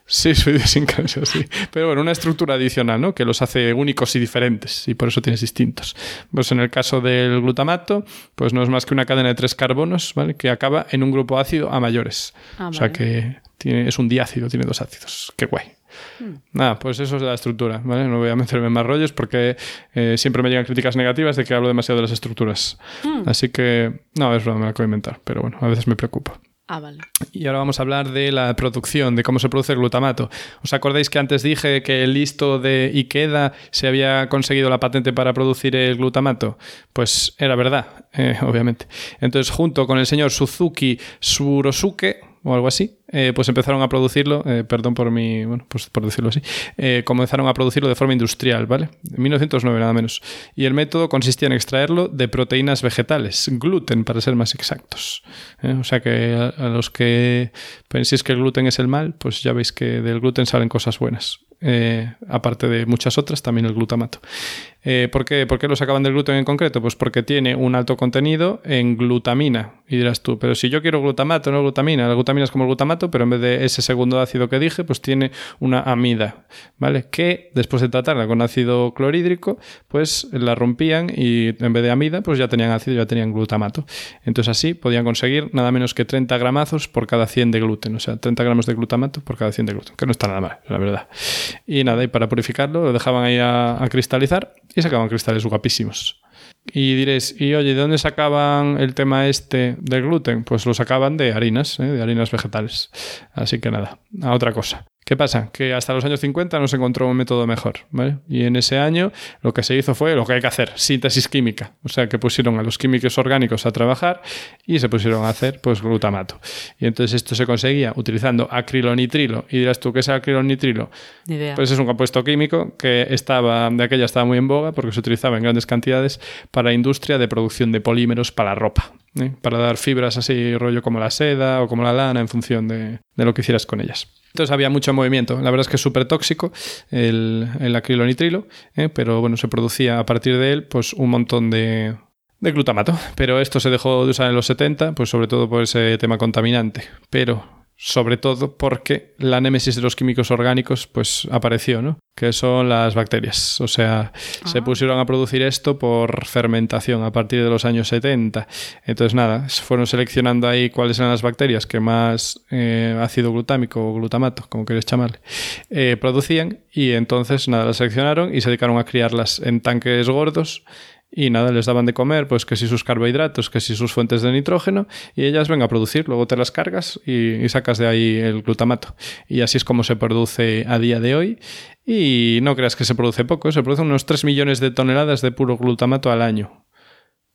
Sí, su idiosincrasia, sí. Pero bueno, una estructura adicional, ¿no? Que los hace únicos y diferentes y por eso tienes distintos. Pues en el caso del glutamato, pues no es más que una cadena de tres carbonos, ¿vale? Que acaba en un grupo ácido a mayores. Ah, o sea vale. que tiene, es un diácido, tiene dos ácidos. Qué guay. Hmm. Nada, pues eso es la estructura, ¿vale? No voy a meterme en más rollos porque eh, siempre me llegan críticas negativas de que hablo demasiado de las estructuras. Hmm. Así que, no, es broma, me la acabo de inventar, pero bueno, a veces me preocupa. Ah, vale. Y ahora vamos a hablar de la producción, de cómo se produce el glutamato. ¿Os acordáis que antes dije que el listo de Ikeda se había conseguido la patente para producir el glutamato? Pues era verdad, eh, obviamente. Entonces, junto con el señor Suzuki Surosuke, o algo así, eh, pues empezaron a producirlo, eh, perdón por mi, bueno, pues por decirlo así, eh, comenzaron a producirlo de forma industrial, ¿vale? En 1909 nada menos. Y el método consistía en extraerlo de proteínas vegetales, gluten para ser más exactos. O sea que a, los que penséis que el gluten es el mal, pues ya veis que del gluten salen cosas buenas. Aparte de muchas otras, también el glutamato. ¿por, qué, ¿Por qué lo sacaban del gluten en concreto? Pues porque tiene un alto contenido en glutamina. Y dirás tú, pero si yo quiero glutamato, no glutamina. La glutamina es como el glutamato, pero en vez de ese segundo ácido que dije, pues tiene una amida, ¿vale? Que después de tratarla con ácido clorhídrico, pues la rompían y en vez de amida, pues ya tenían ácido, ya tenían glutamato. Entonces así podían conseguir nada menos que 30 gramazos por cada 100 de gluten. O sea, 30 gramos de glutamato por cada 100 de gluten, que no está nada mal, la verdad. Y nada, y para purificarlo lo dejaban ahí a, a cristalizar y sacaban cristales guapísimos. Y diréis, y oye, ¿de dónde sacaban el tema este del gluten? Pues lo sacaban de harinas, ¿eh? de harinas vegetales. Así que nada, a otra cosa. ¿Qué pasa? Que hasta los años 50 no se encontró un método mejor, ¿vale? Y en ese año lo que se hizo fue lo que hay que hacer, síntesis química. O sea, que pusieron a los químicos orgánicos a trabajar y se pusieron a hacer, pues, glutamato. Y entonces esto se conseguía utilizando acrilonitrilo. Y dirás tú, ¿qué es acrilonitrilo? Ni idea. Pues es un compuesto químico que estaba, de aquella estaba muy en boga porque se utilizaba en grandes cantidades para industria de producción de polímeros para ropa. ¿Eh? Para dar fibras así, rollo como la seda o como la lana, en función de, de lo que hicieras con ellas. Entonces había mucho movimiento. La verdad es que es súper tóxico el, el acrilonitrilo, ¿eh? pero bueno, se producía a partir de él pues un montón de, de glutamato. Pero esto se dejó de usar en los 70, pues sobre todo por ese tema contaminante. Pero sobre todo porque la némesis de los químicos orgánicos pues apareció, ¿no? Que son las bacterias. O sea, se Ah. pusieron a producir esto por fermentación a partir de los años 70. Entonces, nada, fueron seleccionando ahí cuáles eran las bacterias que más eh, ácido glutámico o glutamato, como queréis llamarle, eh, producían. Y entonces, nada, las seleccionaron y se dedicaron a criarlas en tanques gordos y nada, les daban de comer, pues que si sus carbohidratos, que si sus fuentes de nitrógeno, y ellas vengan a producir, luego te las cargas y, y sacas de ahí el glutamato. Y así es como se produce a día de hoy. Y no creas que se produce poco, se producen unos 3 millones de toneladas de puro glutamato al año.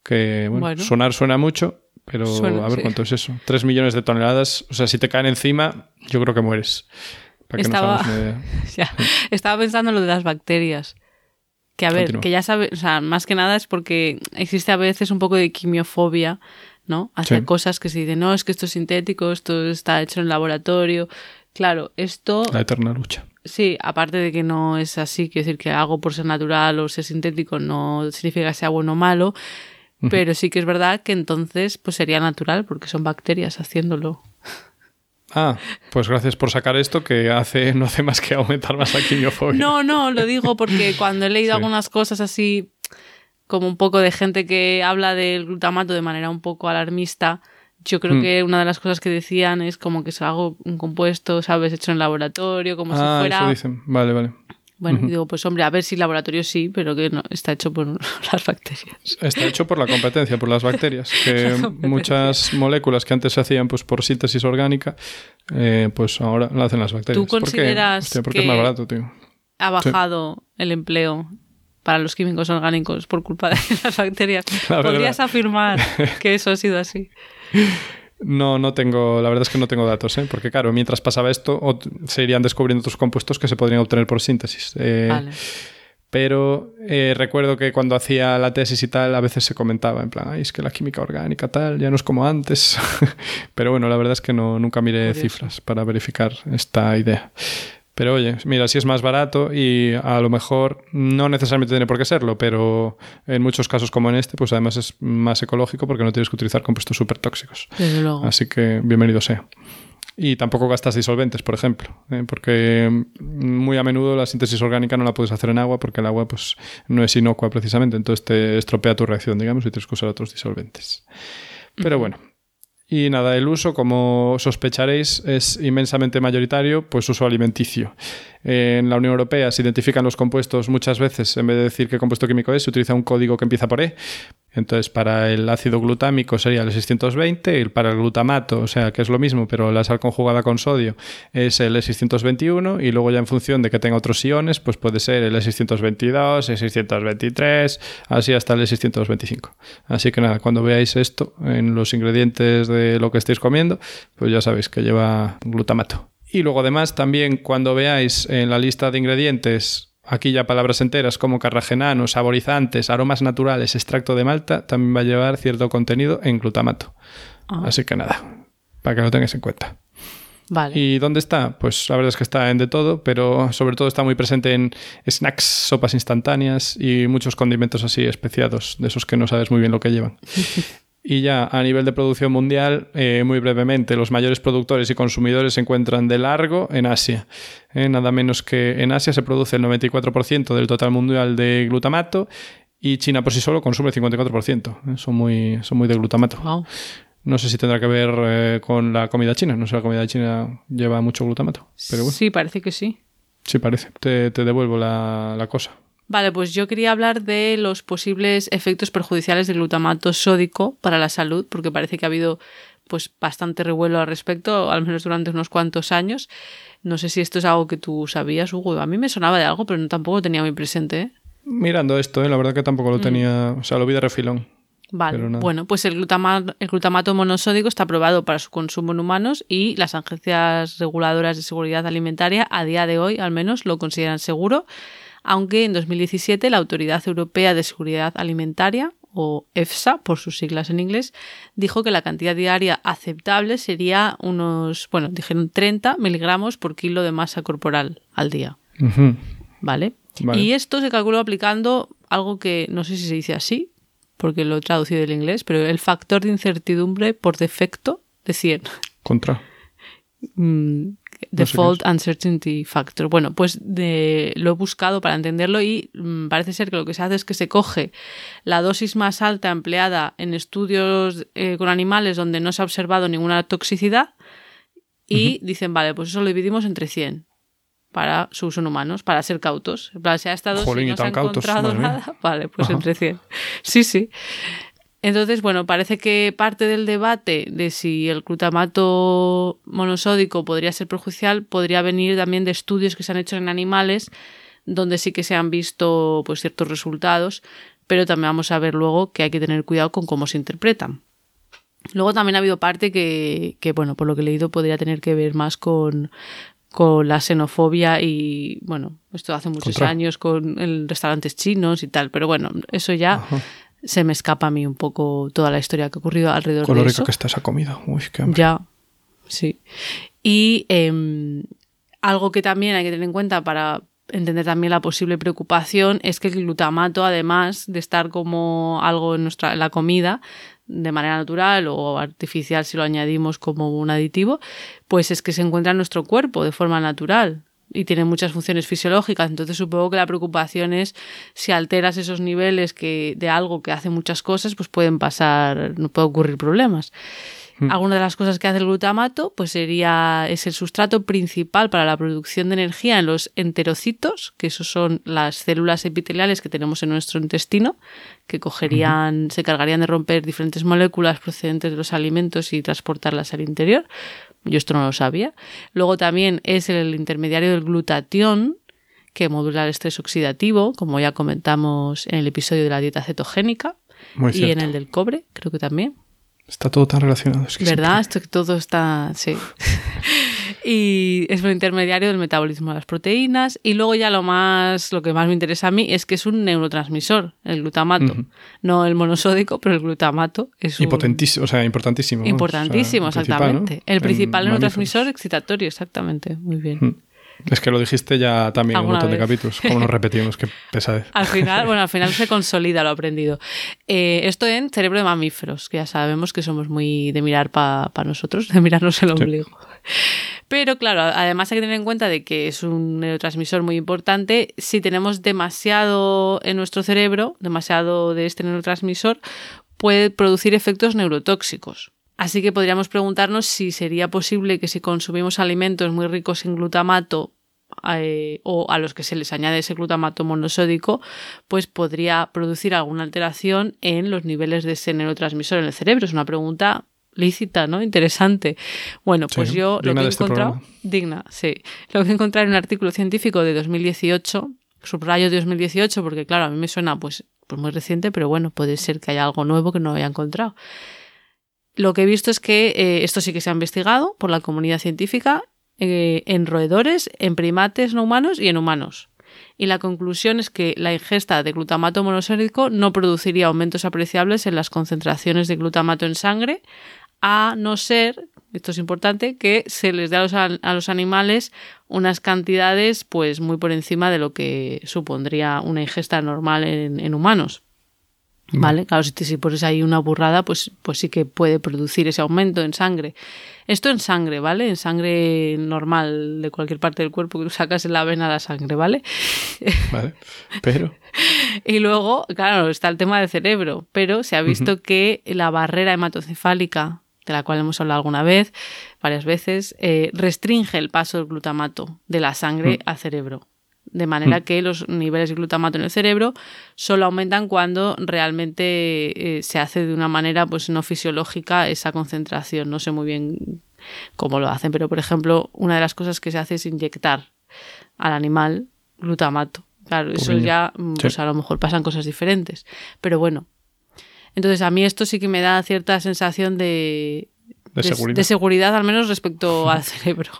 Que, bueno, Bueno. sonar suena mucho, pero Suena, a ver sí. cuánto es eso. 3 millones de toneladas, o sea, si te caen encima, yo creo que mueres. Para que nos Estaba-. Ya, Estaba pensando en lo de las bacterias. Que a ver, Continúa. que ya sabes, o sea, más que nada es porque existe a veces un poco de quimiofobia, ¿no? Hacia Sí. cosas que se dicen, no, es que esto es sintético, esto está hecho en laboratorio. Claro, esto, La eterna lucha. sí, aparte de que no es así, quiero decir que algo por ser natural o ser sintético no significa que sea bueno o malo, pero sí que es verdad que entonces pues sería natural porque son bacterias haciéndolo. Ah, pues gracias por sacar esto que hace, no hace más que aumentar más la quimiofobia. No, no, lo digo porque cuando he leído Sí. algunas cosas así, como un poco de gente que habla del glutamato de manera un poco alarmista, yo creo Hmm. que una de las cosas que decían es como que es algo, un compuesto, ¿sabes? Hecho en laboratorio, como si ah, fuera... eso dicen. Vale, vale. Bueno, y digo, pues hombre, a ver si laboratorio sí, pero que no, está hecho por las bacterias. Está hecho por la competencia, por las bacterias. Que muchas moléculas que antes se hacían pues, por síntesis orgánica, eh, pues ahora lo hacen las bacterias. ¿Tú ¿Por qué? consideras Hostia, porque que- es más barato, tío. Ha bajado el empleo para los químicos orgánicos por culpa de las bacterias. La. ¿Podrías afirmar que eso ha sido así? No, no tengo, la verdad es que no tengo datos, ¿eh? porque claro, mientras pasaba esto, se irían descubriendo otros compuestos que se podrían obtener por síntesis. Eh, Vale. Pero eh, recuerdo que cuando hacía la tesis y tal, a veces se comentaba en plan, Ay, es que la química orgánica tal, ya no es como antes. Pero bueno, la verdad es que no, nunca miré Curioso. cifras para verificar esta idea. Pero oye, mira, si es más barato y a lo mejor no necesariamente tiene por qué serlo, pero en muchos casos como en este, pues además es más ecológico porque no tienes que utilizar compuestos súper tóxicos. Desde luego. Así que bienvenido sea. Y tampoco gastas disolventes, por ejemplo, ¿eh? porque muy a menudo la síntesis orgánica no la puedes hacer en agua porque el agua pues, no es inocua precisamente, entonces te estropea tu reacción, digamos, y tienes que usar otros disolventes. Pero bueno. Y nada, el uso, como sospecharéis, es inmensamente mayoritario, pues uso alimenticio. En la Unión Europea se identifican los compuestos muchas veces, en vez de decir qué compuesto químico es, se utiliza un código que empieza por E. Entonces, para el ácido glutámico sería el 620, y para el glutamato, o sea, que es lo mismo, pero la sal conjugada con sodio es el E621, y luego ya en función de que tenga otros iones, pues puede ser el E622, E623, así hasta el E625. Así que nada, cuando veáis esto en los ingredientes de lo que estéis comiendo, pues ya sabéis que lleva glutamato. Y luego además también cuando veáis en la lista de ingredientes aquí ya palabras enteras como carragenanos, saborizantes, aromas naturales, extracto de malta, también va a llevar cierto contenido en glutamato. Ah. Así que nada, para que lo tengáis en cuenta. Vale. ¿Y dónde está? Pues la verdad es que está en de todo, pero sobre todo está muy presente en snacks, sopas instantáneas y muchos condimentos así especiados, de esos que no sabes muy bien lo que llevan. Y ya a nivel de producción mundial, eh, muy brevemente, los mayores productores y consumidores se encuentran de largo en Asia. Eh, nada menos que en Asia se produce el 94% del total mundial de glutamato y China por sí solo consume el 54%. Eh, son, muy, son muy de glutamato. Wow. No sé si tendrá que ver con la comida china. No sé, la comida china lleva mucho glutamato. Pero bueno, Sí, parece que sí. sí parece. Te, te devuelvo la, la cosa. Vale, pues yo quería hablar de los posibles efectos perjudiciales del glutamato sódico para la salud, porque parece que ha habido pues bastante revuelo al respecto, al menos durante unos cuantos años. No sé si esto es algo que tú sabías, Hugo. A mí me sonaba de algo, pero no, tampoco lo tenía muy presente. ¿eh? Mirando esto, eh, la verdad que tampoco lo tenía. O sea, lo vi de refilón. Vale, bueno, pues el glutamato, el glutamato monosódico está aprobado para su consumo en humanos y las agencias reguladoras de seguridad alimentaria a día de hoy al menos lo consideran seguro, aunque en 2017 la Autoridad Europea de Seguridad Alimentaria o EFSA, por sus siglas en inglés, dijo que la cantidad diaria aceptable sería unos, bueno, dijeron 30 miligramos por kilo de masa corporal al día. Vale. Y esto se calculó aplicando algo que no sé si se dice así, porque lo he traducido del inglés, pero el factor de incertidumbre por defecto de 100. Contra. Mm, Default Uncertainty Factor. Bueno, pues de- lo he buscado para entenderlo y mm, parece ser que lo que se hace es que se coge la dosis más alta empleada en estudios eh, con animales donde no se ha observado ninguna toxicidad y dicen, vale, pues eso lo dividimos entre 100 para su uso en humanos, para ser cautos. En plan, si a esta dosis Jolín, y no se ha tan cautos, encontrado nada, vale, pues Ajá. entre 100. Sí, sí. Entonces, bueno, parece que parte del debate de si el glutamato monosódico podría ser perjudicial podría venir también de estudios que se han hecho en animales donde sí que se han visto pues ciertos resultados, pero también vamos a ver luego que hay que tener cuidado con cómo se interpretan. Luego también ha habido parte que, que, bueno, por lo que he leído, podría tener que ver más con, con la xenofobia y, bueno, esto hace muchos Contra. años con el restaurantes chinos y tal, pero bueno, eso ya Ajá. Se me escapa a mí un poco toda la historia que ha ocurrido alrededor Con lo de rica eso. que está esa comida. Uy, qué hambre. Ya, sí. Y em, algo que también hay que tener en cuenta para entender también la posible preocupación es que el glutamato, además de estar como algo en nuestra en la comida, de manera natural o artificial si lo añadimos como un aditivo, pues es que se encuentra en nuestro cuerpo de forma natural y tiene muchas funciones fisiológicas. Entonces supongo que la preocupación es si alteras esos niveles que, de algo que hace muchas cosas, pues pueden pasar, no puede ocurrir problemas. Mm. Alguna de las cosas que hace el glutamato, pues sería, es el sustrato principal para la producción de energía en los enterocitos, que esos son las células epiteliales que tenemos en nuestro intestino, que cogerían, se cargarían de romper diferentes moléculas procedentes de los alimentos y transportarlas al interior. Yo esto no lo sabía. Luego también es el intermediario del glutatión, que modula el estrés oxidativo, como ya comentamos en el episodio de la dieta cetogénica. y en el del cobre, creo que también. Está todo tan relacionado. ¿Verdad? Esto que todo está. Sí. y es un intermediario del metabolismo de las proteínas. Y luego ya lo más, lo que más me interesa a mí es que es un neurotransmisor, el glutamato. No el monosódico, pero el glutamato es un... o sea, importantísimo. Importantísimo, exactamente. El principal neurotransmisor excitatorio, exactamente. Muy bien. Es que lo dijiste ya también en un montón de capítulos. Como nos repetimos, qué pesadez. Al final, bueno, al final se consolida lo aprendido. Eh, esto en cerebro de mamíferos, que ya sabemos que somos muy de mirar para nosotros, de mirarnos el ombligo. Pero claro, además hay que tener en cuenta de que es un neurotransmisor muy importante. Si tenemos demasiado en nuestro cerebro, demasiado de este neurotransmisor, puede producir efectos neurotóxicos. Así que podríamos preguntarnos si sería posible que si consumimos alimentos muy ricos en glutamato eh, o a los que se les añade ese glutamato monosódico, pues podría producir alguna alteración en los niveles de ese neurotransmisor en el cerebro. Es una pregunta lícita, ¿no? Interesante. Bueno, pues yo lo que he este encontrado, digna, sí, lo que he encontrado en un artículo científico de 2018, subrayo de 2018, porque claro, a mí me suena pues, pues muy reciente, pero bueno, puede ser que haya algo nuevo que no haya encontrado. Lo que he visto es que eh, esto sí que se ha investigado por la comunidad científica eh, en roedores, en primates no humanos y en humanos. Y la conclusión es que la ingesta de glutamato monosódico no produciría aumentos apreciables en las concentraciones de glutamato en sangre, a no ser, esto es importante, que se les dé a los, a los animales unas cantidades pues muy por encima de lo que supondría una ingesta normal en humanos. ¿Vale? Claro, si, te, si pones ahí una burrada, pues, pues sí que puede producir ese aumento en sangre. Esto en sangre, ¿vale? En sangre normal de cualquier parte del cuerpo que tú sacas en la vena la sangre, ¿vale? Vale, pero... y luego, claro, está el tema del cerebro, pero se ha visto que la barrera hematocefálica, de la cual hemos hablado alguna vez, varias veces, eh, restringe el paso del glutamato de la sangre mm. al cerebro de manera hmm. que los niveles de glutamato en el cerebro solo aumentan cuando realmente eh, se hace de una manera pues no fisiológica esa concentración. No sé muy bien cómo lo hacen, pero por ejemplo, una de las cosas que se hace es inyectar al animal glutamato. Claro, eso ya mm, pues a lo mejor pasan cosas diferentes, pero bueno. Entonces a mí esto sí que me da cierta sensación de, de seguridad, al menos respecto al cerebro.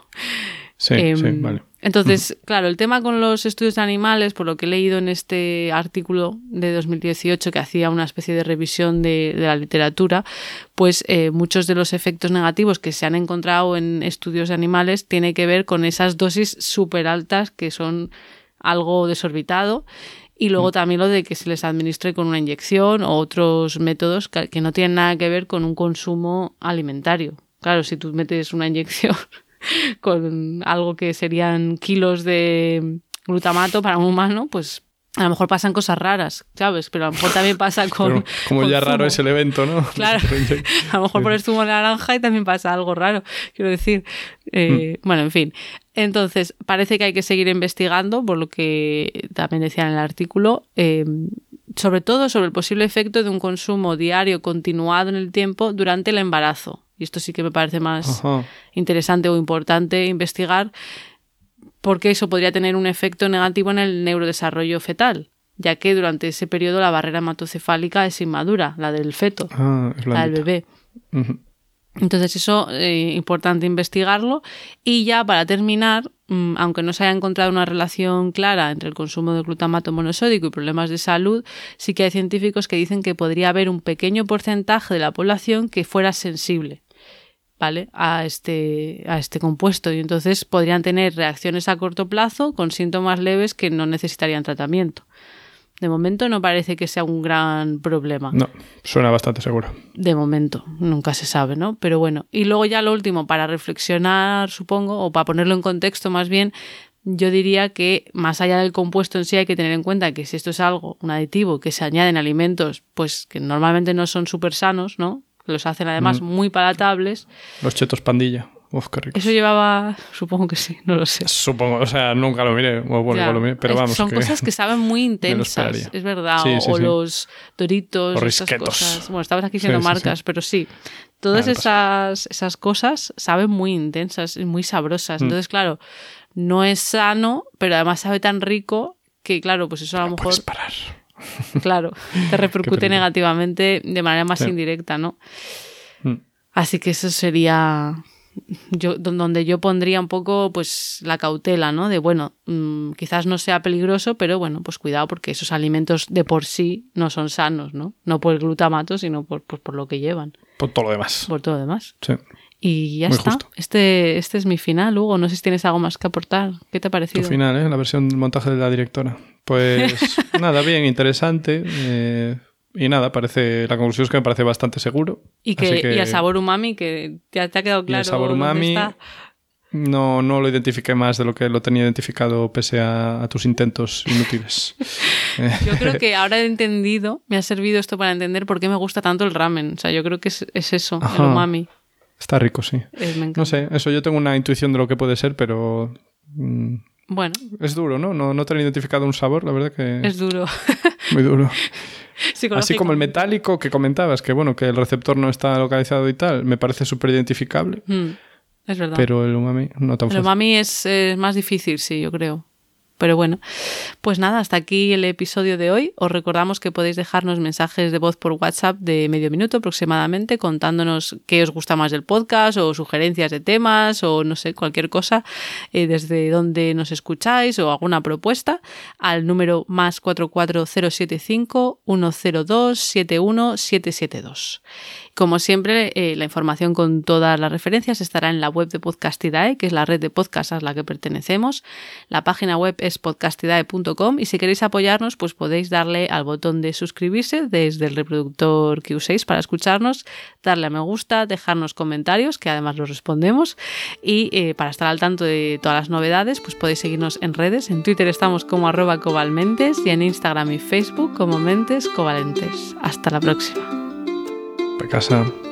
Sí, sí, em, vale. Entonces, claro, el tema con los estudios de animales, por lo que he leído en este artículo de 2018 que hacía una especie de revisión de, la literatura, pues eh, muchos de los efectos negativos que se han encontrado en estudios de animales tienen que ver con esas dosis súper altas que son algo desorbitado y luego mm. también lo de que se les administre con una inyección o otros métodos que no tienen nada que ver con un consumo alimentario. Claro, si tú metes una inyección con algo que serían kilos de glutamato para un humano, pues a lo mejor pasan cosas raras, ¿sabes? Pero a lo mejor también pasa con. como ya raro es el evento, ¿no? Claro. a lo mejor pones zumo de naranja y también pasa algo raro. Quiero decir. Eh, mm. Bueno, en fin. Entonces, parece que hay que seguir investigando, por lo que también decía en el artículo, eh, sobre todo sobre el posible efecto de un consumo diario continuado en el tiempo durante el embarazo y esto sí que me parece más interesante o importante investigar, porque eso podría tener un efecto negativo en el neurodesarrollo fetal, ya que durante ese periodo la barrera hematocefálica es inmadura, la del feto, ah, la del bebé. Entonces eso es eh, importante investigarlo. Y ya para terminar, mm, aunque no se haya encontrado una relación clara entre el consumo de glutamato monosódico y problemas de salud, sí que hay científicos que dicen que podría haber un pequeño porcentaje de la población que fuera sensible ¿vale? A este, a este compuesto y entonces podrían tener reacciones a corto plazo con síntomas leves que no necesitarían tratamiento. De momento no parece que sea un gran problema. No, suena bastante seguro. De momento, nunca se sabe, ¿no? Pero bueno, y luego ya lo último, para reflexionar, supongo, o para ponerlo en contexto más bien, yo diría que más allá del compuesto en sí hay que tener en cuenta que si esto es algo, un aditivo que se añade en alimentos, pues que normalmente no son súper sanos, ¿no? Los hacen además Mm. muy palatables. Los chetos pandilla. Uf, qué rico. Eso llevaba, supongo que sí, no lo sé. Supongo, o sea, nunca lo miré. Bueno, lo miré, pero vamos. son que- cosas que saben muy intensas, es verdad. Sí, o sí, o sí. los doritos, O esas risquetos. cosas. Bueno, estabas aquí sí. marcas, pero sí. Todas Ah, esas, esas cosas saben muy intensas y muy sabrosas. Mm. Entonces, claro, no es sano, pero además sabe tan rico que, claro, pues eso a lo No mejor, puedes parar. Claro, te repercute negativamente de manera más Sí. indirecta, ¿no? Mm. Así que eso sería yo, don- donde yo pondría un poco pues la cautela, ¿no? De bueno, mm, quizás no sea peligroso, pero bueno, pues cuidado porque esos alimentos de por sí no son sanos, ¿no? No por el glutamato, sino por, pues, por lo que llevan, Por todo lo demás. por todo lo demás. Sí. Y ya Muy está. justo. Este, este es mi final, Hugo. No sé si tienes algo más que aportar. ¿Qué te ha Tu parecido? final, ¿eh? La versión del montaje de la directora. Pues nada, bien, interesante. eh, y nada, parece la conclusión es que me parece bastante seguro. Y, que, y el sabor umami, que ya te ha quedado claro. el sabor dónde umami está. no, no lo identifiqué más de lo que lo tenía identificado pese a, a tus intentos inútiles. Yo creo que ahora he entendido, me ha servido esto para entender por qué me gusta tanto el ramen. O sea, yo creo que es, es eso, el umami. Está rico, sí. Eh, me. No sé, eso yo tengo una intuición de lo que puede ser, pero mm, Bueno, es duro, ¿no? ¿no? No tener identificado un sabor, la verdad que es duro. muy duro. Así como el metálico que comentabas, que bueno, que el receptor no está localizado y tal, me parece súper identificable, Mm, es verdad. pero el umami no tan el fácil. umami es eh, más difícil, sí, yo creo. Pero bueno, pues nada, hasta aquí el episodio de hoy. Os recordamos que podéis dejarnos mensajes de voz por WhatsApp de medio minuto aproximadamente contándonos qué os gusta más del podcast o sugerencias de temas o no sé, cualquier cosa eh, desde donde nos escucháis o alguna propuesta al número más 44075 102 71772. Como siempre, eh, la información con todas las referencias estará en la web de Podcastidae, que es la red de podcasts a la que pertenecemos. La página web es podcastidae.com y si queréis apoyarnos, pues podéis darle al botón de suscribirse desde el reproductor que uséis para escucharnos, darle a me gusta, dejarnos comentarios, que además los respondemos, y eh, para estar al tanto de todas las novedades, pues podéis seguirnos en redes. En Twitter estamos como arroba cobalmentes y en Instagram y Facebook como mentes covalentes. Hasta la próxima. Pa' casa.